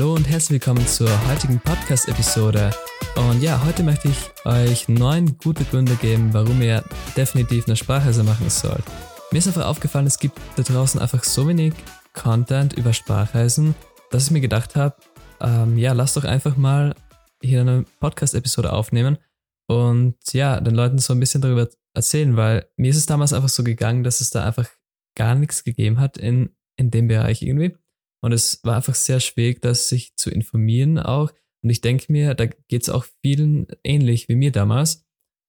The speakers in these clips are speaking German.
Hallo und herzlich willkommen zur heutigen Podcast-Episode. Und ja, heute möchte ich euch neun gute Gründe geben, warum ihr definitiv eine Sprachreise machen sollt. Mir ist einfach aufgefallen, es gibt da draußen einfach so wenig Content über Sprachreisen, dass ich mir gedacht habe, ähm, ja, lasst doch einfach mal hier eine Podcast-Episode aufnehmen und ja, den Leuten so ein bisschen darüber erzählen, weil mir ist es damals einfach so gegangen, dass es da einfach gar nichts gegeben hat in, in dem Bereich irgendwie. Und es war einfach sehr schwierig, das sich zu informieren auch. Und ich denke mir, da geht es auch vielen ähnlich wie mir damals.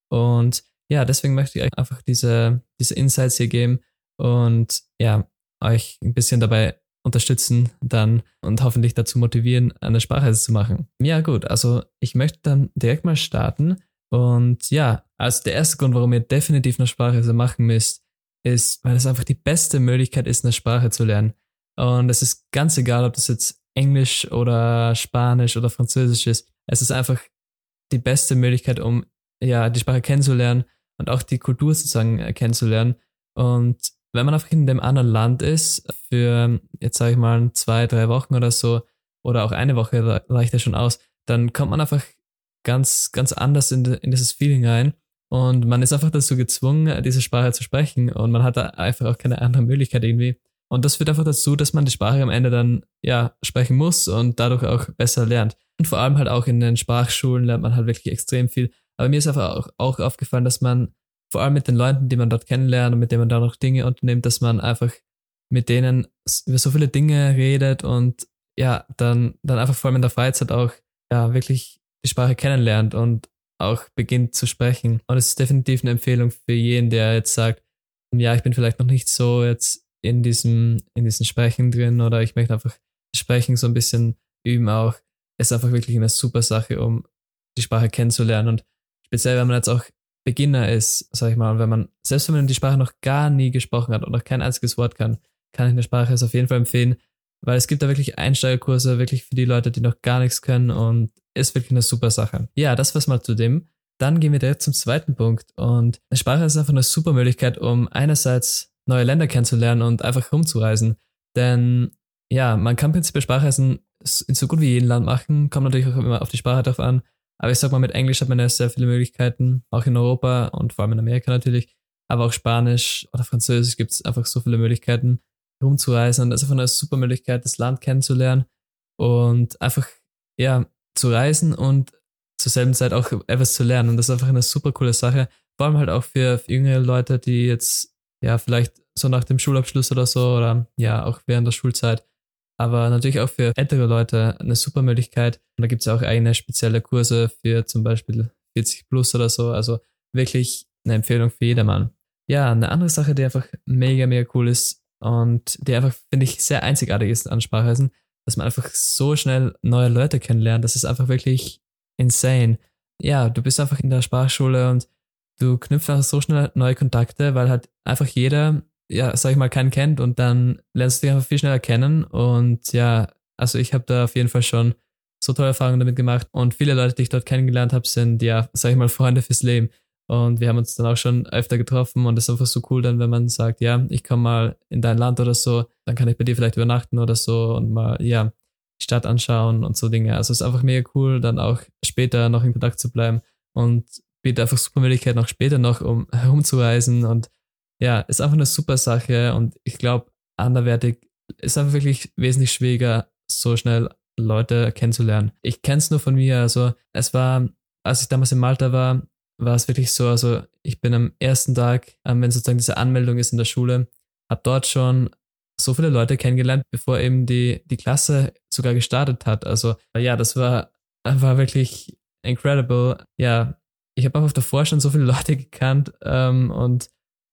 Und ja, deswegen möchte ich euch einfach diese, diese Insights hier geben und ja, euch ein bisschen dabei unterstützen dann und hoffentlich dazu motivieren, eine Sprachreise zu machen. Ja, gut, also ich möchte dann direkt mal starten. Und ja, also der erste Grund, warum ihr definitiv eine Sprachreise machen müsst, ist, weil es einfach die beste Möglichkeit ist, eine Sprache zu lernen. Und es ist ganz egal, ob das jetzt Englisch oder Spanisch oder Französisch ist. Es ist einfach die beste Möglichkeit, um ja die Sprache kennenzulernen und auch die Kultur sozusagen äh, kennenzulernen. Und wenn man einfach in dem anderen Land ist, für jetzt sage ich mal zwei, drei Wochen oder so, oder auch eine Woche reicht ja schon aus, dann kommt man einfach ganz, ganz anders in, in dieses Feeling rein. Und man ist einfach dazu gezwungen, diese Sprache zu sprechen. Und man hat da einfach auch keine andere Möglichkeit irgendwie. Und das führt einfach dazu, dass man die Sprache am Ende dann, ja, sprechen muss und dadurch auch besser lernt. Und vor allem halt auch in den Sprachschulen lernt man halt wirklich extrem viel. Aber mir ist einfach auch, auch aufgefallen, dass man vor allem mit den Leuten, die man dort kennenlernt und mit denen man da noch Dinge unternimmt, dass man einfach mit denen über so viele Dinge redet und ja, dann, dann einfach vor allem in der Freizeit auch ja wirklich die Sprache kennenlernt und auch beginnt zu sprechen. Und es ist definitiv eine Empfehlung für jeden, der jetzt sagt, ja, ich bin vielleicht noch nicht so jetzt in diesem, in diesen Sprechen drin oder ich möchte einfach Sprechen so ein bisschen üben auch. Ist einfach wirklich eine super Sache, um die Sprache kennenzulernen. Und speziell, wenn man jetzt auch Beginner ist, sag ich mal, wenn man, selbst wenn man die Sprache noch gar nie gesprochen hat und noch kein einziges Wort kann, kann ich eine Sprache es auf jeden Fall empfehlen, weil es gibt da wirklich Einsteigerkurse, wirklich für die Leute, die noch gar nichts können und ist wirklich eine super Sache. Ja, das war's mal zu dem. Dann gehen wir direkt zum zweiten Punkt und eine Sprache ist einfach eine super Möglichkeit, um einerseits neue Länder kennenzulernen und einfach rumzureisen. Denn ja, man kann prinzipiell Sprachreisen in so gut wie jedem Land machen, kommt natürlich auch immer auf die Sprache drauf an. Aber ich sag mal, mit Englisch hat man ja sehr viele Möglichkeiten, auch in Europa und vor allem in Amerika natürlich. Aber auch Spanisch oder Französisch gibt es einfach so viele Möglichkeiten, rumzureisen. Und das ist einfach eine super Möglichkeit, das Land kennenzulernen und einfach, ja, zu reisen und zur selben Zeit auch etwas zu lernen. Und das ist einfach eine super coole Sache. Vor allem halt auch für, für jüngere Leute, die jetzt, ja, vielleicht so nach dem Schulabschluss oder so oder ja, auch während der Schulzeit aber natürlich auch für ältere Leute eine super Möglichkeit. Und da gibt es auch eigene spezielle Kurse für zum Beispiel 40 plus oder so. Also wirklich eine Empfehlung für jedermann. Ja, eine andere Sache, die einfach mega, mega cool ist und die einfach, finde ich, sehr einzigartig ist an Sprachreisen, dass man einfach so schnell neue Leute kennenlernt. Das ist einfach wirklich insane. Ja, du bist einfach in der Sprachschule und du knüpfst einfach so schnell neue Kontakte, weil halt einfach jeder ja, sag ich mal, keinen kennt und dann lernst du dich einfach viel schneller kennen. Und ja, also ich habe da auf jeden Fall schon so tolle Erfahrungen damit gemacht. Und viele Leute, die ich dort kennengelernt habe, sind ja, sag ich mal, Freunde fürs Leben. Und wir haben uns dann auch schon öfter getroffen und es ist einfach so cool dann, wenn man sagt, ja, ich komme mal in dein Land oder so, dann kann ich bei dir vielleicht übernachten oder so und mal, ja, die Stadt anschauen und so Dinge. Also es ist einfach mega cool, dann auch später noch in Kontakt zu bleiben und bietet einfach super Möglichkeiten auch später noch, um herumzureisen und ja, ist einfach eine super Sache und ich glaube, anderwertig ist einfach wirklich wesentlich schwieriger, so schnell Leute kennenzulernen. Ich kenne es nur von mir, also es war, als ich damals in Malta war, war es wirklich so, also ich bin am ersten Tag, ähm, wenn sozusagen diese Anmeldung ist in der Schule, habe dort schon so viele Leute kennengelernt, bevor eben die, die Klasse sogar gestartet hat. Also ja, das war, war wirklich incredible. Ja, ich habe einfach davor schon so viele Leute gekannt ähm, und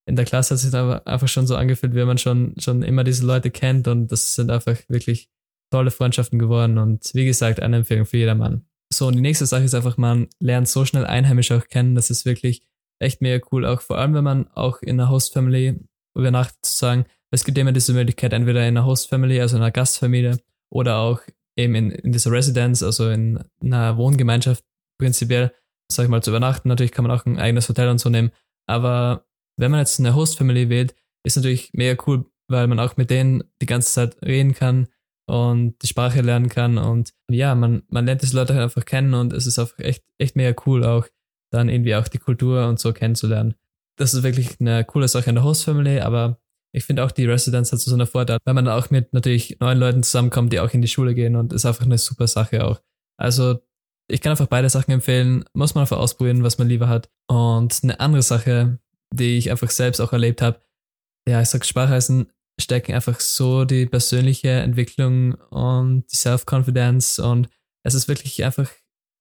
in der Klasse hat sich dann einfach schon so angefühlt, wie man schon, schon immer diese Leute kennt und das sind einfach wirklich tolle Freundschaften geworden und wie gesagt, eine Empfehlung für jedermann. So, und die nächste Sache ist einfach, man lernt so schnell Einheimische auch kennen, das ist wirklich echt mega cool, auch vor allem, wenn man auch in einer Host-Family übernachtet, sozusagen. Es gibt immer diese Möglichkeit, entweder in einer Host-Family, also in einer Gastfamilie, oder auch eben in, in dieser Residence, also in einer Wohngemeinschaft prinzipiell, sag ich mal, zu übernachten. Natürlich kann man auch ein eigenes Hotel und so nehmen, aber wenn man jetzt eine Host-Family wählt, ist natürlich mega cool, weil man auch mit denen die ganze Zeit reden kann und die Sprache lernen kann. Und ja, man, man lernt diese Leute halt einfach kennen und es ist einfach echt, echt mega cool, auch dann irgendwie auch die Kultur und so kennenzulernen. Das ist wirklich eine coole Sache in der Host Family, aber ich finde auch die Residence hat so einen Vorteil, weil man auch mit natürlich neuen Leuten zusammenkommt, die auch in die Schule gehen und ist einfach eine super Sache auch. Also ich kann einfach beide Sachen empfehlen, muss man einfach ausprobieren, was man lieber hat. Und eine andere Sache, die ich einfach selbst auch erlebt habe, ja, ich sag Sprachreisen stecken einfach so die persönliche Entwicklung und die Self-Confidence und es ist wirklich einfach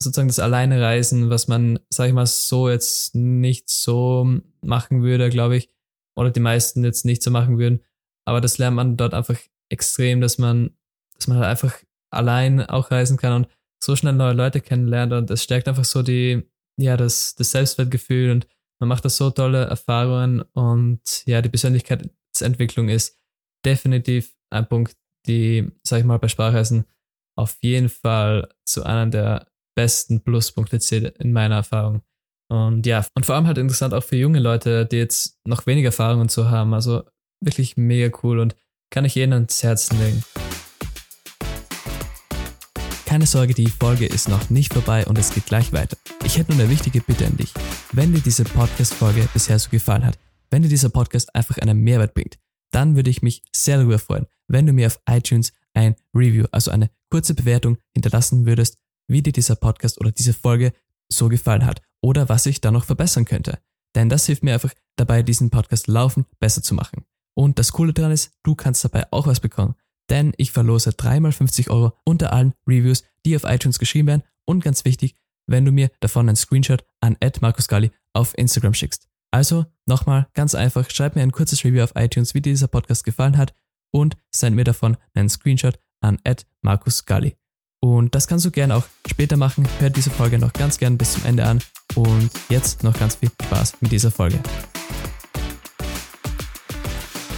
sozusagen das Alleinereisen, was man, sag ich mal, so jetzt nicht so machen würde, glaube ich, oder die meisten jetzt nicht so machen würden. Aber das lernt man dort einfach extrem, dass man, dass man halt einfach allein auch reisen kann und so schnell neue Leute kennenlernt und es stärkt einfach so die, ja, das, das Selbstwertgefühl und man macht da so tolle Erfahrungen und ja, die Persönlichkeitsentwicklung ist definitiv ein Punkt, die, sag ich mal, bei Sprachreisen auf jeden Fall zu einer der besten Pluspunkte zählt in meiner Erfahrung. Und ja, und vor allem halt interessant auch für junge Leute, die jetzt noch weniger Erfahrung und so haben. Also wirklich mega cool und kann ich jedem ans Herzen legen. Keine Sorge, die Folge ist noch nicht vorbei und es geht gleich weiter. Ich hätte nur eine wichtige Bitte an dich. Wenn dir diese Podcast-Folge bisher so gefallen hat, wenn dir dieser Podcast einfach einen Mehrwert bringt, dann würde ich mich sehr darüber freuen, wenn du mir auf iTunes ein Review, also eine kurze Bewertung hinterlassen würdest, wie dir dieser Podcast oder diese Folge so gefallen hat oder was ich da noch verbessern könnte. Denn das hilft mir einfach dabei, diesen Podcast laufen besser zu machen. Und das Coole daran ist, du kannst dabei auch was bekommen. Denn ich verlose dreimal 50 Euro unter allen Reviews, die auf iTunes geschrieben werden. Und ganz wichtig, wenn du mir davon einen Screenshot an @markusgali auf Instagram schickst. Also nochmal ganz einfach, schreib mir ein kurzes Review auf iTunes, wie dir dieser Podcast gefallen hat und send mir davon einen Screenshot an @markusgali. Und das kannst du gerne auch später machen. Hör diese Folge noch ganz gern bis zum Ende an. Und jetzt noch ganz viel Spaß mit dieser Folge.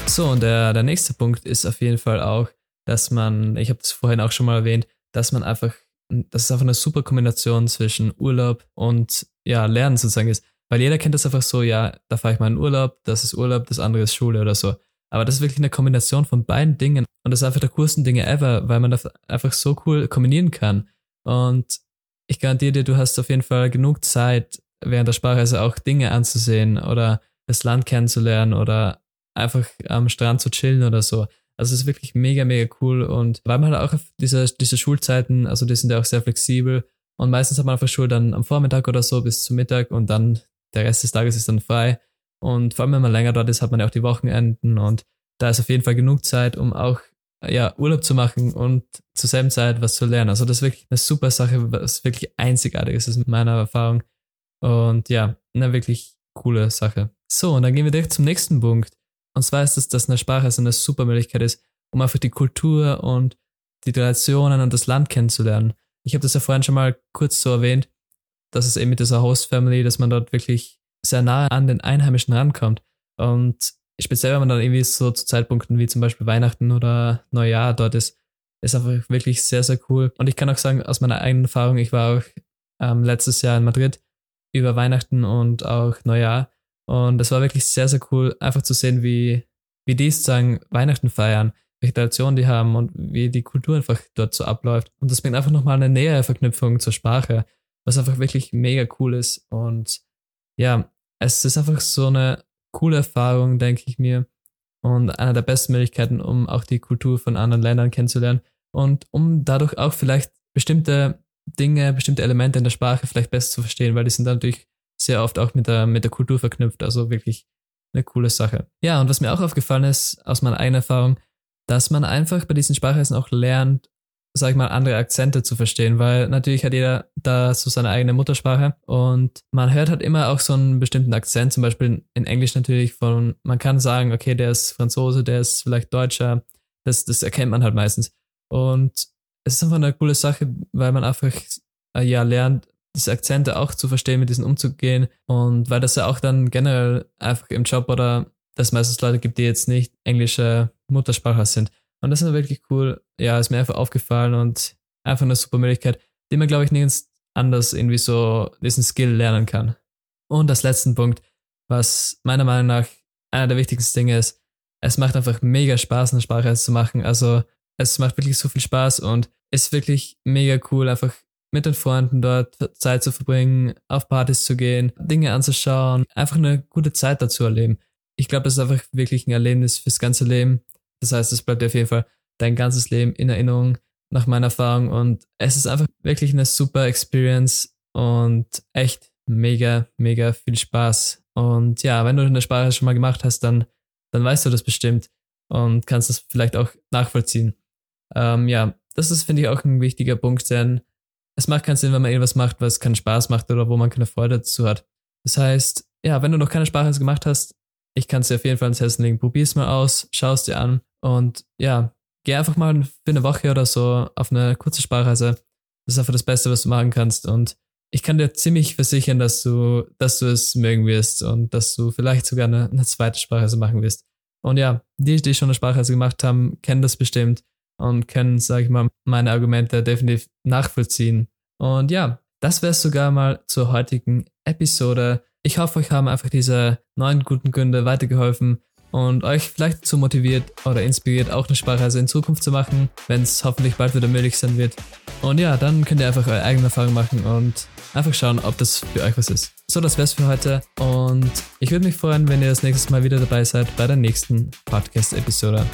So, und der, der nächste Punkt ist auf jeden Fall auch, dass man, ich habe das vorhin auch schon mal erwähnt, dass man einfach, dass es einfach eine super Kombination zwischen Urlaub und ja, Lernen sozusagen ist. Weil jeder kennt das einfach so, ja, da fahre ich mal in Urlaub, das ist Urlaub, das andere ist Schule oder so. Aber das ist wirklich eine Kombination von beiden Dingen. Und das ist einfach der coolsten Dinge ever, weil man das einfach so cool kombinieren kann. Und ich garantiere dir, du hast auf jeden Fall genug Zeit, während der Sprachreise auch Dinge anzusehen oder das Land kennenzulernen oder einfach am Strand zu chillen oder so. Also es ist wirklich mega, mega cool. Und weil man halt auch diese, diese Schulzeiten, also die sind ja auch sehr flexibel. Und meistens hat man einfach Schule dann am Vormittag oder so bis zum Mittag und dann der Rest des Tages ist dann frei. Und vor allem, wenn man länger dort ist, hat man ja auch die Wochenenden und da ist auf jeden Fall genug Zeit, um auch ja, Urlaub zu machen und zur selben Zeit was zu lernen. Also das ist wirklich eine super Sache, was wirklich einzigartig ist, ist in meiner Erfahrung. Und ja, eine wirklich coole Sache. So, und dann gehen wir direkt zum nächsten Punkt. Und zwar ist es, dass eine Sprache so eine super Möglichkeit ist, um einfach die Kultur und die Traditionen und das Land kennenzulernen. Ich habe das ja vorhin schon mal kurz so erwähnt, dass es eben mit dieser Host Family, dass man dort wirklich sehr nahe an den Einheimischen rankommt. Und speziell, wenn man dann irgendwie so zu Zeitpunkten wie zum Beispiel Weihnachten oder Neujahr dort ist, ist einfach wirklich sehr, sehr cool. Und ich kann auch sagen, aus meiner eigenen Erfahrung, ich war auch ähm, letztes Jahr in Madrid über Weihnachten und auch Neujahr. Und es war wirklich sehr, sehr cool, einfach zu sehen, wie, wie die sozusagen Weihnachten feiern, welche Traditionen die haben und wie die Kultur einfach dort so abläuft. Und das bringt einfach nochmal eine nähere Verknüpfung zur Sprache, was einfach wirklich mega cool ist. Und ja, es ist einfach so eine coole Erfahrung, denke ich mir. Und einer der besten Möglichkeiten, um auch die Kultur von anderen Ländern kennenzulernen und um dadurch auch vielleicht bestimmte Dinge, bestimmte Elemente in der Sprache vielleicht besser zu verstehen, weil die sind dann natürlich sehr oft auch mit der, mit der Kultur verknüpft. Also wirklich eine coole Sache. Ja, und was mir auch aufgefallen ist aus meiner eigenen Erfahrung, dass man einfach bei diesen Sprachreisen auch lernt, sag ich mal, andere Akzente zu verstehen, weil natürlich hat jeder da so seine eigene Muttersprache und man hört halt immer auch so einen bestimmten Akzent, zum Beispiel in Englisch natürlich von, man kann sagen, okay, der ist Franzose, der ist vielleicht Deutscher, das, das erkennt man halt meistens. Und es ist einfach eine coole Sache, weil man einfach, äh, ja, lernt, diese Akzente auch zu verstehen, mit diesen umzugehen und weil das ja auch dann generell einfach im Job oder dass meistens Leute gibt, die jetzt nicht englische Muttersprache sind. Und das ist wirklich cool. Ja, ist mir einfach aufgefallen und einfach eine super Möglichkeit, die man, glaube ich, nirgends anders irgendwie so diesen Skill lernen kann. Und das letzte Punkt, was meiner Meinung nach einer der wichtigsten Dinge ist, es macht einfach mega Spaß, eine Sprache zu machen. Also Es macht wirklich so viel Spaß und ist wirklich mega cool, einfach mit den Freunden dort Zeit zu verbringen, auf Partys zu gehen, Dinge anzuschauen, einfach eine gute Zeit dazu erleben. Ich glaube, das ist einfach wirklich ein Erlebnis fürs ganze Leben. Das heißt, es bleibt dir auf jeden Fall dein ganzes Leben in Erinnerung nach meiner Erfahrung und es ist einfach wirklich eine super Experience und echt mega, mega viel Spaß. Und ja, wenn du eine Sprache schon mal gemacht hast, dann, dann weißt du das bestimmt und kannst das vielleicht auch nachvollziehen. Ähm, ja, das ist, finde ich, auch ein wichtiger Punkt, denn es macht keinen Sinn, wenn man irgendwas macht, was keinen Spaß macht oder wo man keine Freude dazu hat. Das heißt, ja, wenn du noch keine Sprache gemacht hast, ich kann es dir auf jeden Fall ins Herzen legen. Probier's mal aus, schau es dir an und ja, geh einfach mal für eine Woche oder so auf eine kurze Sprachreise. Das ist einfach das Beste, was du machen kannst. Und ich kann dir ziemlich versichern, dass du, dass du es mögen wirst und dass du vielleicht sogar eine, eine zweite Sprachreise machen wirst. Und ja, die, die schon eine Sprachreise gemacht haben, kennen das bestimmt und können, sage ich mal, meine Argumente definitiv nachvollziehen. Und ja, das wäre es sogar mal zur heutigen Episode. Ich hoffe, euch haben einfach diese neun guten Gründe weitergeholfen und euch vielleicht dazu motiviert oder inspiriert, auch eine Sprachreise in Zukunft zu machen, wenn es hoffentlich bald wieder möglich sein wird. Und ja, dann könnt ihr einfach eure eigene Erfahrung machen und einfach schauen, ob das für euch was ist. So, das wär's für heute und ich würde mich freuen, wenn ihr das nächste Mal wieder dabei seid bei der nächsten Podcast-Episode.